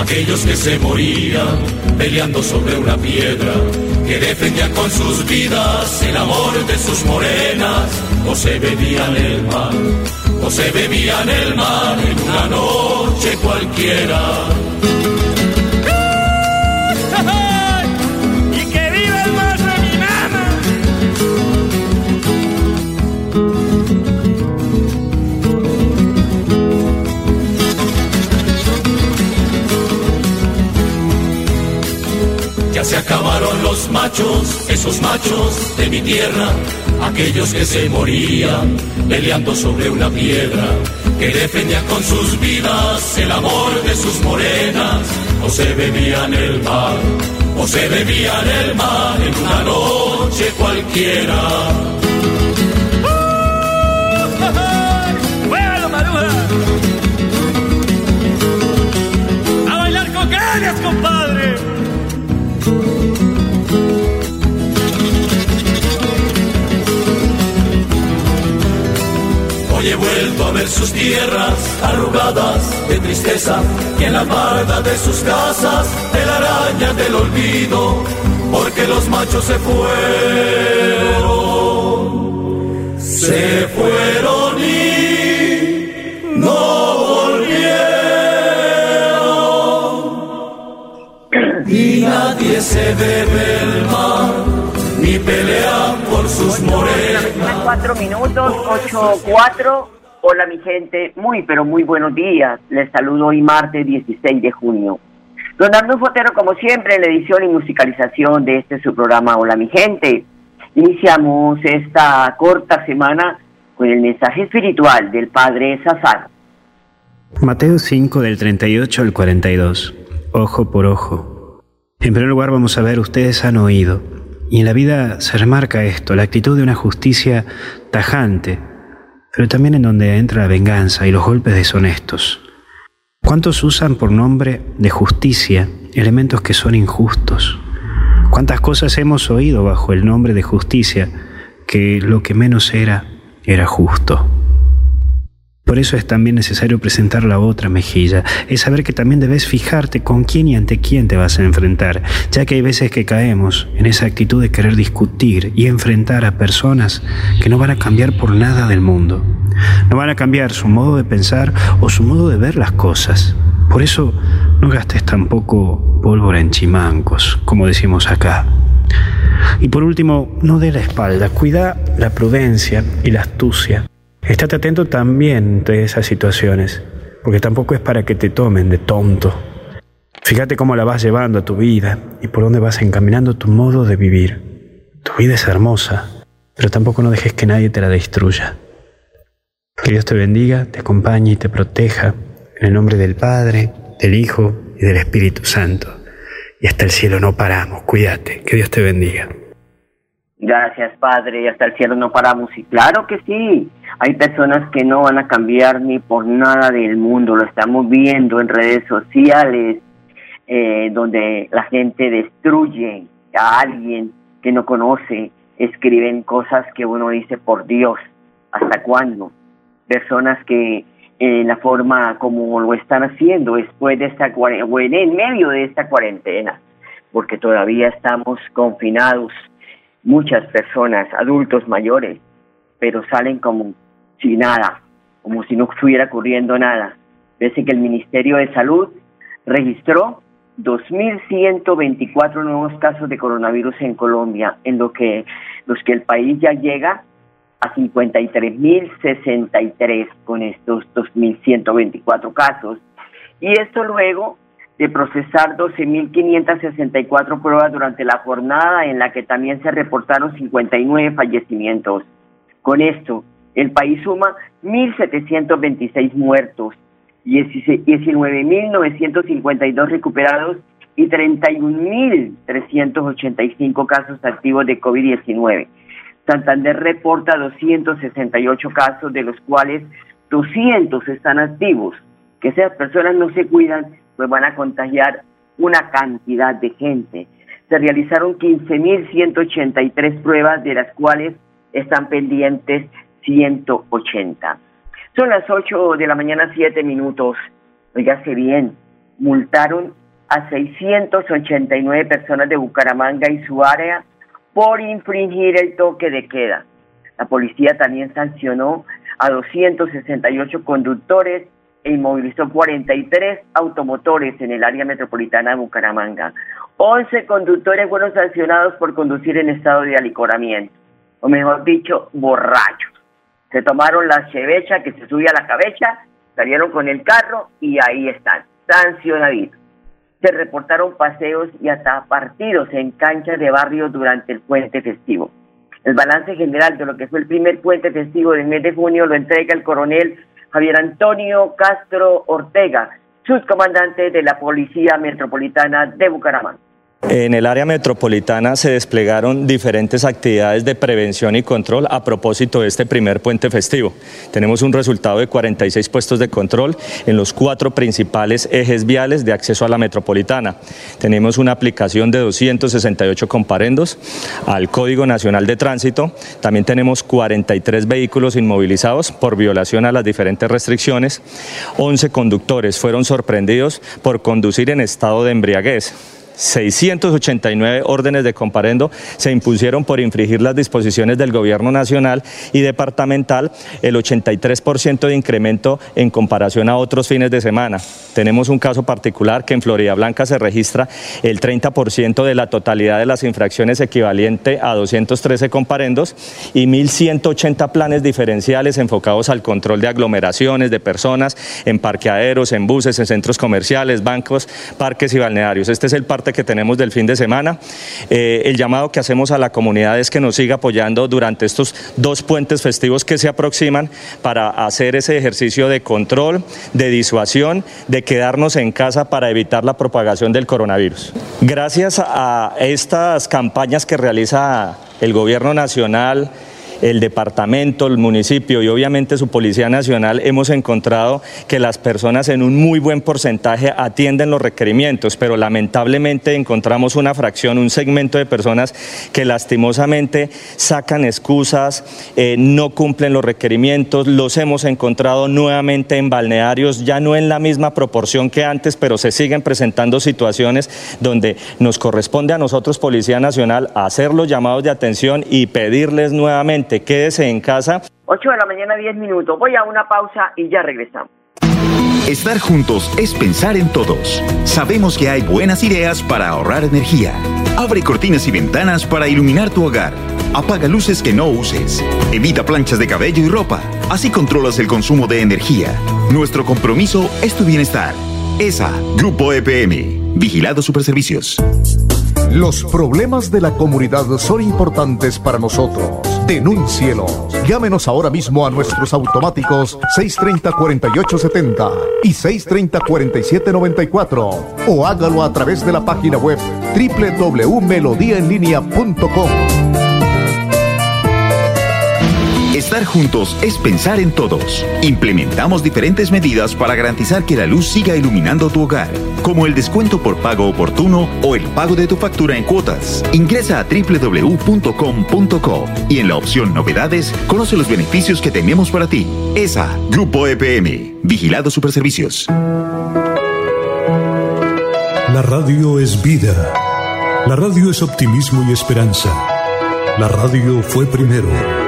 Aquellos que se morían peleando sobre una piedra, que defendían con sus vidas el amor de sus morenas, o se bebían el mar, o se bebían el mar en una noche cualquiera. Esos machos de mi tierra, aquellos que se morían peleando sobre una piedra, que defendían con sus vidas el amor de sus morenas, o se bebían el mar, o se bebían el mar en una noche cualquiera. Sus tierras arrugadas de tristeza y en la barda de sus casas telarañas del olvido, porque los machos se fueron, se fueron y no volvieron. Y nadie se bebe el mar, ni pelea por sus morenas. Cuatro minutos, ocho, cuatro. Hola mi gente, muy pero muy buenos días. Les saludo hoy martes 16 de junio. Don Arnulfo Fotero, como siempre, en la edición y musicalización de este su programa Hola mi gente. Iniciamos esta corta semana con el mensaje espiritual del Padre Sazar. Mateo 5 del 38 al 42. Ojo por ojo. En primer lugar vamos a ver, ustedes han oído. Y en la vida se remarca esto, la actitud de una justicia tajante, pero también en donde entra la venganza y los golpes deshonestos. ¿Cuántos usan por nombre de justicia elementos que son injustos? ¿Cuántas cosas hemos oído bajo el nombre de justicia que lo que menos era era justo? Por eso es también necesario presentar la otra mejilla, es saber que también debes fijarte con quién y ante quién te vas a enfrentar, ya que hay veces que caemos en esa actitud de querer discutir y enfrentar a personas que no van a cambiar por nada del mundo. No van a cambiar su modo de pensar o su modo de ver las cosas. Por eso no gastes tampoco pólvora en chimancos, como decimos acá. Y por último, no dé la espalda, cuida la prudencia y la astucia. Estate atento también de esas situaciones, porque tampoco es para que te tomen de tonto. Fíjate cómo la vas llevando a tu vida y por dónde vas encaminando tu modo de vivir. Tu vida es hermosa, pero tampoco no dejes que nadie te la destruya. Que Dios te bendiga, te acompañe y te proteja en el nombre del Padre, del Hijo y del Espíritu Santo. Y hasta el cielo no paramos, cuídate, que Dios te bendiga. Gracias, Padre, hasta el cielo no paramos. Y claro que sí, hay personas que no van a cambiar ni por nada del mundo, lo estamos viendo en redes sociales, eh, donde la gente destruye a alguien que no conoce, escriben cosas que uno dice, por Dios, ¿hasta cuándo? Personas que en la forma como lo están haciendo después de esta cuarentena, en medio de esta cuarentena, porque todavía estamos confinados, muchas personas, adultos mayores, pero salen como sin nada, como si no estuviera ocurriendo nada. Parece que el Ministerio de Salud registró 2.124 nuevos casos de coronavirus en Colombia, en lo que, los que el país ya llega a 53.063 con estos 2.124 casos. Y esto luego de procesar 12.564 pruebas durante la jornada en la que también se reportaron 59 fallecimientos. Con esto, el país suma 1.726 muertos, 19.952 recuperados y 31.385 casos activos de COVID-19. Santander reporta 268 casos, de los cuales 200 están activos. Que esas personas no se cuidan, pues van a contagiar una cantidad de gente. Se realizaron 15.183 pruebas, de las cuales están pendientes 180. Son las 8 de la mañana, 7 minutos. Oígase bien, multaron a 689 personas de Bucaramanga y su área por infringir el toque de queda. La policía también sancionó a 268 conductores e inmovilizó 43 automotores en el área metropolitana de Bucaramanga. 11 conductores fueron sancionados por conducir en estado de alicoramiento, o mejor dicho, borrachos. Se tomaron la chevecha que se subía a la cabeza, salieron con el carro y ahí están, sancionaditos se reportaron paseos y hasta partidos en canchas de barrios durante el puente festivo. El balance general de lo que fue el primer puente festivo del mes de junio lo entrega el coronel Javier Antonio Castro Ortega, subcomandante de la Policía Metropolitana de Bucaramanga. En el área metropolitana se desplegaron diferentes actividades de prevención y control a propósito de este primer puente festivo. Tenemos un resultado de 46 puestos de control en los cuatro principales ejes viales de acceso a la metropolitana. Tenemos una aplicación de 268 comparendos al Código Nacional de Tránsito. También tenemos 43 vehículos inmovilizados por violación a las diferentes restricciones. 11 conductores fueron sorprendidos por conducir en estado de embriaguez. 689 órdenes de comparendo se impusieron por infringir las disposiciones del gobierno nacional y departamental, el 83% de incremento en comparación a otros fines de semana. Tenemos un caso particular que en Florida Blanca se registra el 30% de la totalidad de las infracciones equivalente a 213 comparendos y 1.180 planes diferenciales enfocados al control de aglomeraciones de personas en parqueaderos, en buses, en centros comerciales, bancos, parques y balnearios. Este es el parte que tenemos del fin de semana. Eh, el llamado que hacemos a la comunidad es que nos siga apoyando durante estos dos puentes festivos que se aproximan para hacer ese ejercicio de control, de disuasión, de quedarnos en casa para evitar la propagación del coronavirus. Gracias a estas campañas que realiza el gobierno nacional, el departamento, el municipio y obviamente su Policía Nacional hemos encontrado que las personas en un muy buen porcentaje atienden los requerimientos, pero lamentablemente encontramos una fracción, un segmento de personas que lastimosamente sacan excusas, eh, no cumplen los requerimientos, los hemos encontrado nuevamente en balnearios, ya no en la misma proporción que antes, pero se siguen presentando situaciones donde nos corresponde a nosotros, Policía Nacional, hacer los llamados de atención y pedirles nuevamente quédese en casa. 8 de la mañana, 10 minutos. Voy a una pausa y ya regresamos. Estar juntos es pensar en todos. Sabemos que hay buenas ideas para ahorrar energía. Abre cortinas y ventanas para iluminar tu hogar. Apaga luces que no uses. Evita planchas de cabello y ropa. Así controlas el consumo de energía. Nuestro compromiso es tu bienestar. ESA, Grupo EPM. Vigilado Superservicios. Los problemas de la comunidad son importantes para nosotros. Denúncielos. Llámenos ahora mismo a nuestros automáticos 630-4870 y 630-4794 o hágalo a través de la página web www.melodiaenlinea.com. Estar juntos es pensar en todos. Implementamos diferentes medidas para garantizar que la luz siga iluminando tu hogar, como el descuento por pago oportuno o el pago de tu factura en cuotas. Ingresa a www.com.co y en la opción Novedades conoce los beneficios que tenemos para ti. ESA, Grupo EPM, Vigilado Superservicios. La radio es vida. La radio es optimismo y esperanza. La radio fue primero.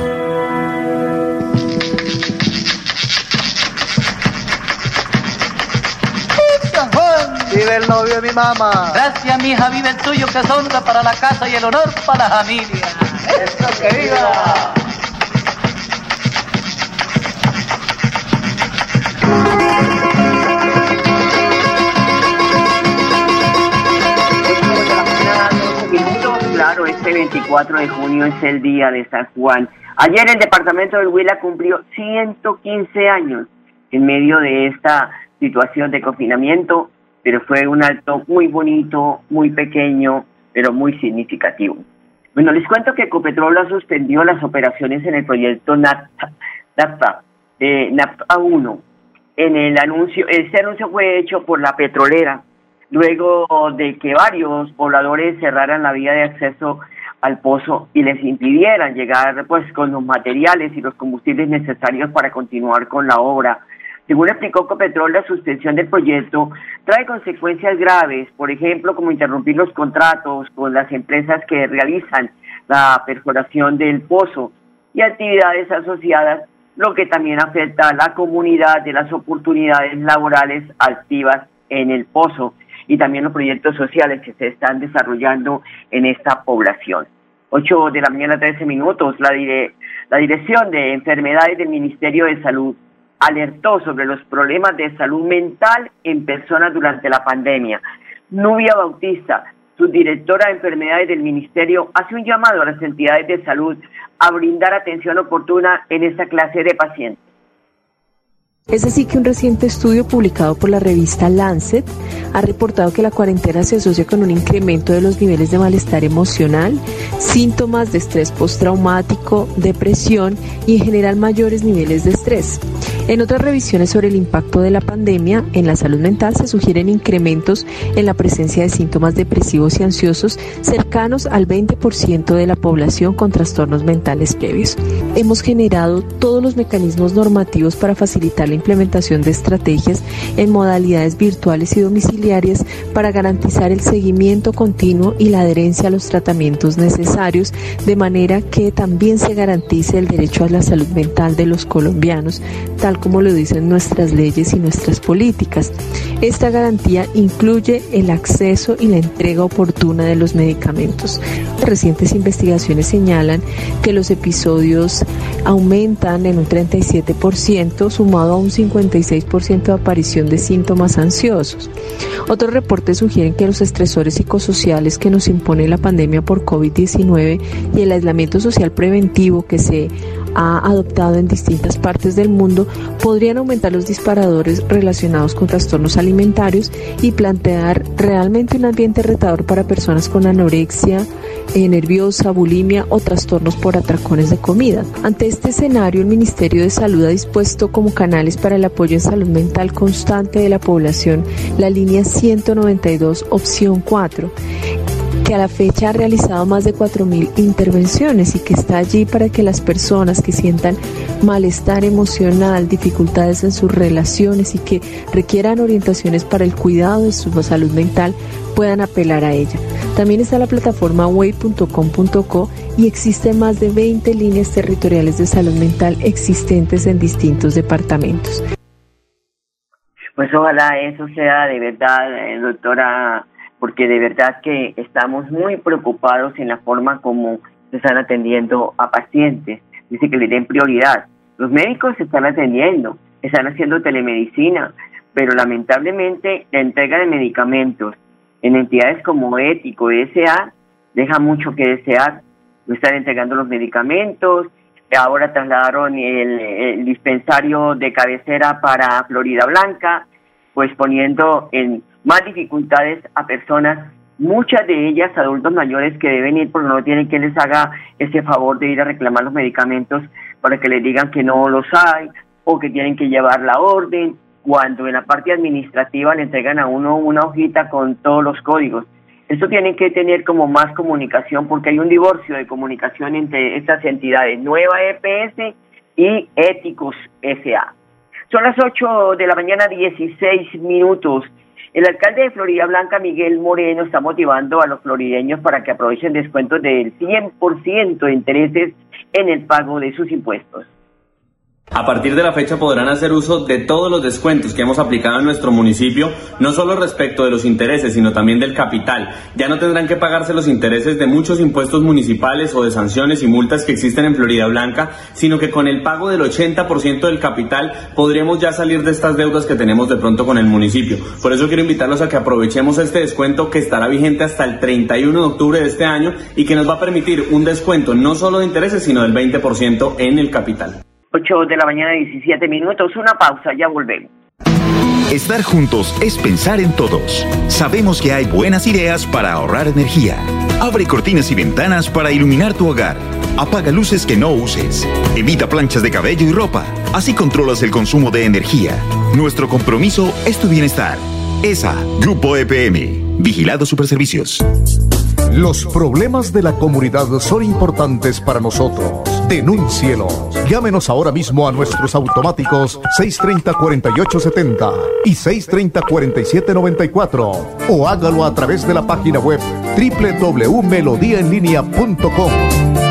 Vive el novio de mi mamá. Gracias, mi hija, vive el tuyo, que es honra para la casa y el honor para la familia. ¡Eso que viva! Claro, este 24 de junio es el día de San Juan. Ayer el departamento del Huila cumplió 115 años en medio de esta situación de confinamiento, pero fue un acto muy bonito, muy pequeño, pero muy significativo. Bueno, les cuento que Ecopetrol suspendió las operaciones en el proyecto NAFTA, NAFTA, eh, NAFTA 1. En el anuncio, este anuncio fue hecho por la petrolera luego de que varios pobladores cerraran la vía de acceso al pozo y les impidieran llegar pues con los materiales y los combustibles necesarios para continuar con la obra. Según explicó Copetrol, la suspensión del proyecto trae consecuencias graves, por ejemplo, como interrumpir los contratos con las empresas que realizan la perforación del pozo y actividades asociadas, lo que también afecta a la comunidad de las oportunidades laborales activas en el pozo y también los proyectos sociales que se están desarrollando en esta población. 8 de la mañana, 13 minutos, la, la Dirección de Enfermedades del Ministerio de Salud alertó sobre los problemas de salud mental en personas durante la pandemia. Nubia Bautista, subdirectora de enfermedades del Ministerio, hace un llamado a las entidades de salud a brindar atención oportuna en esta clase de pacientes. Es así que un reciente estudio publicado por la revista Lancet ha reportado que la cuarentena se asocia con un incremento de los niveles de malestar emocional, síntomas de estrés postraumático, depresión y en general mayores niveles de estrés. En otras revisiones sobre el impacto de la pandemia en la salud mental se sugieren incrementos en la presencia de síntomas depresivos y ansiosos cercanos al 20% de la población con trastornos mentales previos. Hemos generado todos los mecanismos normativos para facilitar la implementación de estrategias en modalidades virtuales y domiciliarias para garantizar el seguimiento continuo y la adherencia a los tratamientos necesarios, de manera que también se garantice el derecho a la salud mental de los colombianos, tal como lo dicen nuestras leyes y nuestras políticas. Esta garantía incluye el acceso y la entrega oportuna de los medicamentos. Recientes investigaciones señalan que los episodios aumentan en un 37%, sumado a un 56% de aparición de síntomas ansiosos. Otros reportes sugieren que los estresores psicosociales que nos impone la pandemia por COVID-19 y el aislamiento social preventivo que se ha adoptado en distintas partes del mundo podrían aumentar los disparadores relacionados con trastornos alimentarios y plantear realmente un ambiente retador para personas con anorexia eh, nerviosa, bulimia o trastornos por atracones de comida. Ante este escenario, el Ministerio de Salud ha dispuesto como canales para el apoyo en salud mental constante de la población la línea 192 opción 4 que a la fecha ha realizado más de 4.000 intervenciones y que está allí para que las personas que sientan malestar emocional, dificultades en sus relaciones y que requieran orientaciones para el cuidado de su salud mental puedan apelar a ella. También está la plataforma way.com.co y existen más de 20 líneas territoriales de salud mental existentes en distintos departamentos. Pues ojalá eso sea de verdad, eh, doctora porque de verdad que estamos muy preocupados en la forma como se están atendiendo a pacientes. Dice que le den prioridad. Los médicos se están atendiendo, están haciendo telemedicina, pero lamentablemente la entrega de medicamentos en entidades como Ético, SA, deja mucho que desear. No están entregando los medicamentos, ahora trasladaron el dispensario de cabecera para Florida Blanca, pues poniendo en más dificultades a personas, muchas de ellas adultos mayores que deben ir porque no tienen quien les haga ese favor de ir a reclamar los medicamentos para que les digan que no los hay o que tienen que llevar la orden, cuando en la parte administrativa le entregan a uno una hojita con todos los códigos. Esto tiene que tener como más comunicación porque hay un divorcio de comunicación entre estas entidades, Nueva EPS y Éticos SA. Son las 8 de la mañana, 16 minutos. El alcalde de Florida Blanca, Miguel Moreno, está motivando a los florideños para que aprovechen descuentos del 100% de intereses en el pago de sus impuestos. A partir de la fecha podrán hacer uso de todos los descuentos que hemos aplicado en nuestro municipio, no solo respecto de los intereses, sino también del capital. Ya no tendrán que pagarse los intereses de muchos impuestos municipales o de sanciones y multas que existen en Florida Blanca, sino que con el pago del 80% del capital podremos ya salir de estas deudas que tenemos de pronto con el municipio. Por eso quiero invitarlos a que aprovechemos este descuento que estará vigente hasta el 31 de octubre de este año y que nos va a permitir un descuento no solo de intereses, sino del 20% en el capital. 8 de la mañana, 17 minutos. Una pausa, ya volvemos. Estar juntos es pensar en todos. Sabemos que hay buenas ideas para ahorrar energía. Abre cortinas y ventanas para iluminar tu hogar. Apaga luces que no uses. Evita planchas de cabello y ropa. Así controlas el consumo de energía. Nuestro compromiso es tu bienestar. ESA, Grupo EPM. Vigilado Superservicios. Los problemas de la comunidad son importantes para nosotros. Denúncielos. Llámenos ahora mismo a nuestros automáticos 630-4870 y 630-4794 o hágalo a través de la página web www.melodiaenlinea.com.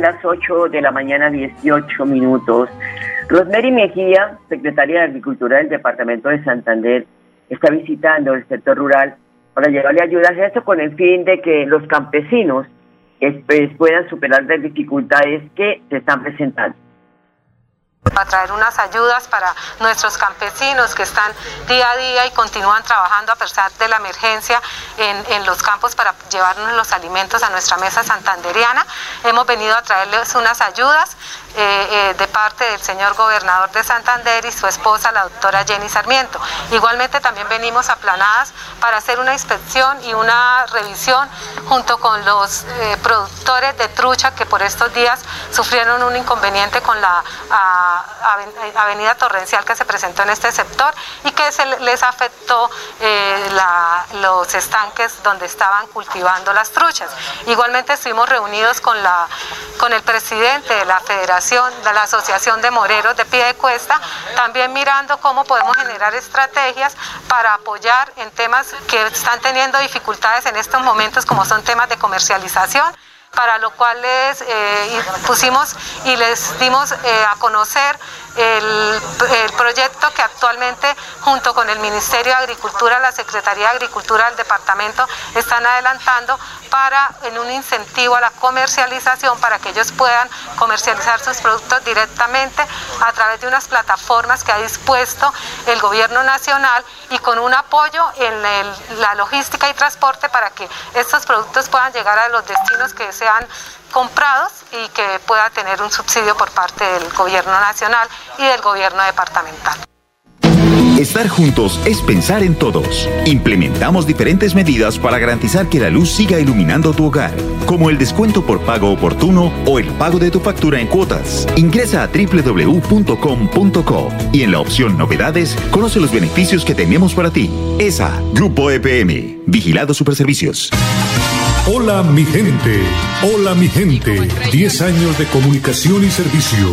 Las 8 de la mañana, 18 minutos. Rosemary Mejía, secretaria de Agricultura del Departamento de Santander, está visitando el sector rural para llevarle ayudas a esto con el fin de que los campesinos pues, puedan superar las dificultades que se están presentando a traer unas ayudas para nuestros campesinos que están día a día y continúan trabajando a pesar de la emergencia en, los campos para llevarnos los alimentos a nuestra mesa santanderiana. Hemos venido a traerles unas ayudas eh, eh, de parte del señor gobernador de Santander y su esposa, la doctora Jenny Sarmiento. Igualmente también venimos aplanadas para hacer una inspección y una revisión junto con los eh, productores de trucha que por estos días sufrieron un inconveniente con la avenida torrencial que se presentó en este sector y que se les afectó los estanques donde estaban cultivando las truchas. Igualmente estuvimos reunidos con, la, con el presidente de la Federación de la Asociación de Moreros de Piedecuesta, también mirando cómo podemos generar estrategias para apoyar en temas que están teniendo dificultades en estos momentos, como son temas de comercialización para lo cual les eh, pusimos y les dimos eh, a conocer el, proyecto que actualmente junto con el Ministerio de Agricultura, la Secretaría de Agricultura del departamento están adelantando para en un incentivo a la comercialización para que ellos puedan comercializar sus productos directamente a través de unas plataformas que ha dispuesto el gobierno nacional y con un apoyo en la logística y transporte para que estos productos puedan llegar a los destinos que sean comprados y que pueda tener un subsidio por parte del gobierno nacional y del gobierno departamental. Estar juntos es pensar en todos. Implementamos diferentes medidas para garantizar que la luz siga iluminando tu hogar, como el descuento por pago oportuno o el pago de tu factura en cuotas. Ingresa a www.com.co y en la opción Novedades conoce los beneficios que tenemos para ti. ESA, Grupo EPM, Vigilado Superservicios. Hola mi gente, hola mi gente, 10 años de comunicación y servicio.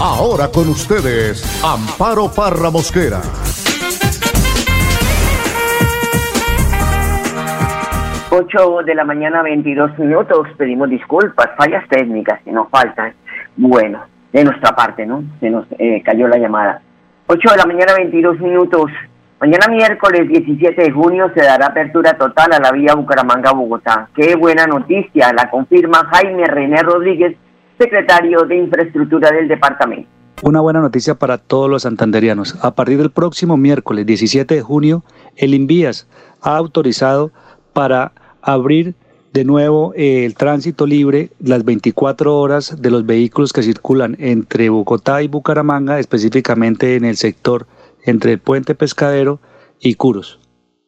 Ahora con ustedes, Amparo Parra Mosquera. 8 de la mañana, 22 minutos. Pedimos disculpas, fallas técnicas que nos faltan. Bueno, de nuestra parte, ¿no? Se nos eh, cayó la llamada. 8 de la mañana, 22 minutos. Mañana miércoles 17 de junio se dará apertura total a la vía Bucaramanga-Bogotá. Qué buena noticia, la confirma Jaime René Rodríguez, secretario de Infraestructura del departamento. Una buena noticia para todos los santanderianos. A partir del próximo miércoles 17 de junio, el Invías ha autorizado para abrir de nuevo eh, el tránsito libre las 24 horas de los vehículos que circulan entre Bogotá y Bucaramanga, específicamente en el sector entre el puente pescadero y Curos.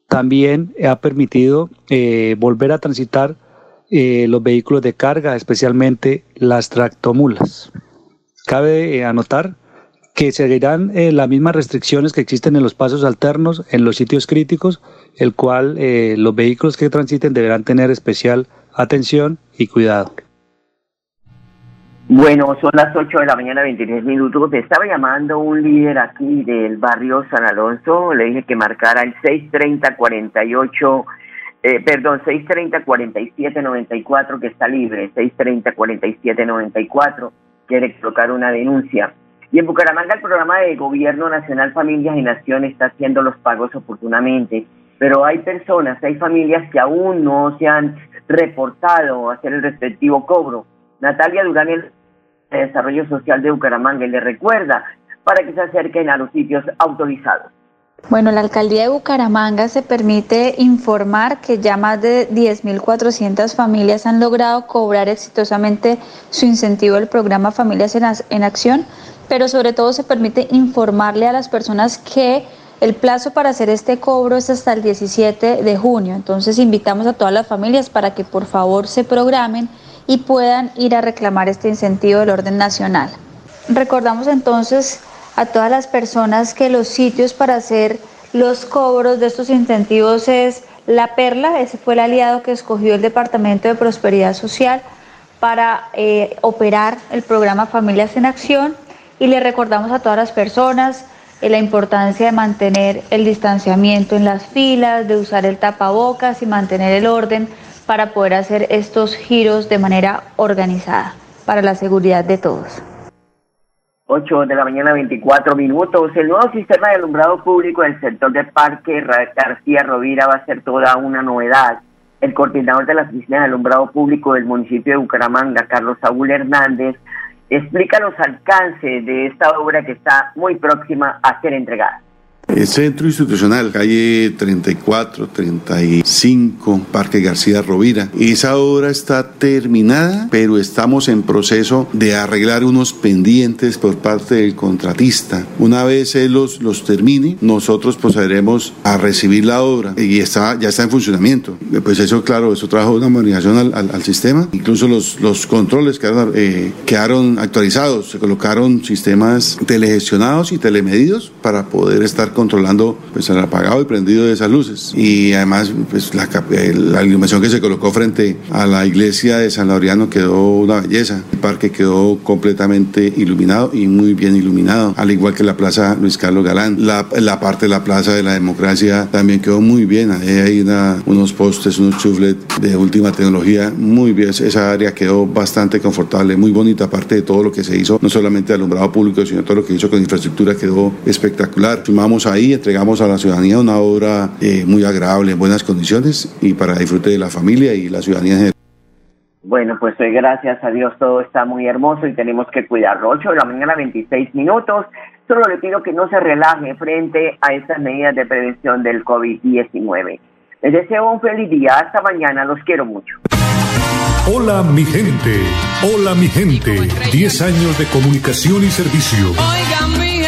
También ha permitido eh, volver a transitar eh, los vehículos de carga, especialmente las tractomulas. Cabe anotar que seguirán eh, las mismas restricciones que existen en los pasos alternos en los sitios críticos, el cual eh, los vehículos que transiten deberán tener especial atención y cuidado. Bueno, son las 8 de la mañana, 23 minutos. Estaba llamando un líder aquí del barrio San Alonso. Le dije que marcara el 630-48, eh, perdón, 630-4794, que está libre. 630-4794. Quiere colocar una denuncia. Y en Bucaramanga el programa de Gobierno Nacional Familias y Nación está haciendo los pagos oportunamente, pero hay personas, hay familias que aún no se han reportado hacer el respectivo cobro. Natalia Durán, el de Desarrollo Social de Bucaramanga, le recuerda para que se acerquen a los sitios autorizados. Bueno, la alcaldía de Bucaramanga se permite informar que ya más de 10.400 familias han logrado cobrar exitosamente su incentivo del programa Familias en Acción pero sobre todo se permite informarle a las personas que el plazo para hacer este cobro es hasta el 17 de junio. Entonces invitamos a todas las familias para que por favor se programen y puedan ir a reclamar este incentivo del orden nacional. Recordamos entonces a todas las personas que los sitios para hacer los cobros de estos incentivos es La Perla, ese fue el aliado que escogió el Departamento de Prosperidad Social para eh, operar el programa Familias en Acción y le recordamos a todas las personas eh, la importancia de mantener el distanciamiento en las filas, de usar el tapabocas y mantener el orden para poder hacer estos giros de manera organizada para la seguridad de todos. 8 de la mañana, 24 minutos. El nuevo sistema de alumbrado público del sector de Parque García Rovira va a ser toda una novedad. El coordinador de la Oficina de Alumbrado Público del municipio de Bucaramanga, Carlos Saúl Hernández, explica los alcances de esta obra que está muy próxima a ser entregada. El centro institucional, calle 34, 35, Parque García Rovira. Esa obra está terminada, pero estamos en proceso de arreglar unos pendientes por parte del contratista. Una vez él los, los termine, nosotros procederemos a recibir la obra y está, ya está en funcionamiento. Pues eso, claro, eso trajo una modernización al, sistema. Incluso los, los controles quedaron, eh, quedaron actualizados, se colocaron sistemas telegestionados y telemedidos para poder estar controlando pues, el apagado y prendido de esas luces. Y además, pues, la, la, iluminación que se colocó frente a la iglesia de San Laureano quedó una belleza. El parque quedó completamente iluminado y muy bien iluminado, al igual que la plaza Luis Carlos Galán. La, parte de la plaza de la democracia también quedó muy bien. Ahí hay unos postes, unos chuflet de última tecnología, muy bien. Esa área quedó bastante confortable, muy bonita, aparte de todo lo que se hizo, no solamente alumbrado público, sino todo lo que hizo con infraestructura quedó espectacular. Sumamos ahí entregamos a la ciudadanía una obra eh, muy agradable, en buenas condiciones y para disfrute de la familia y la ciudadanía en general. Bueno, pues hoy gracias a Dios todo está muy hermoso y tenemos que cuidarlo. 8 de la mañana, 26 minutos. Solo le pido que no se relaje frente a estas medidas de prevención del COVID-19. Les deseo un feliz día. Hasta mañana. Los quiero mucho. Hola mi gente, hola mi gente. 10 años de comunicación y servicio.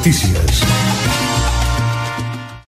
Noticias.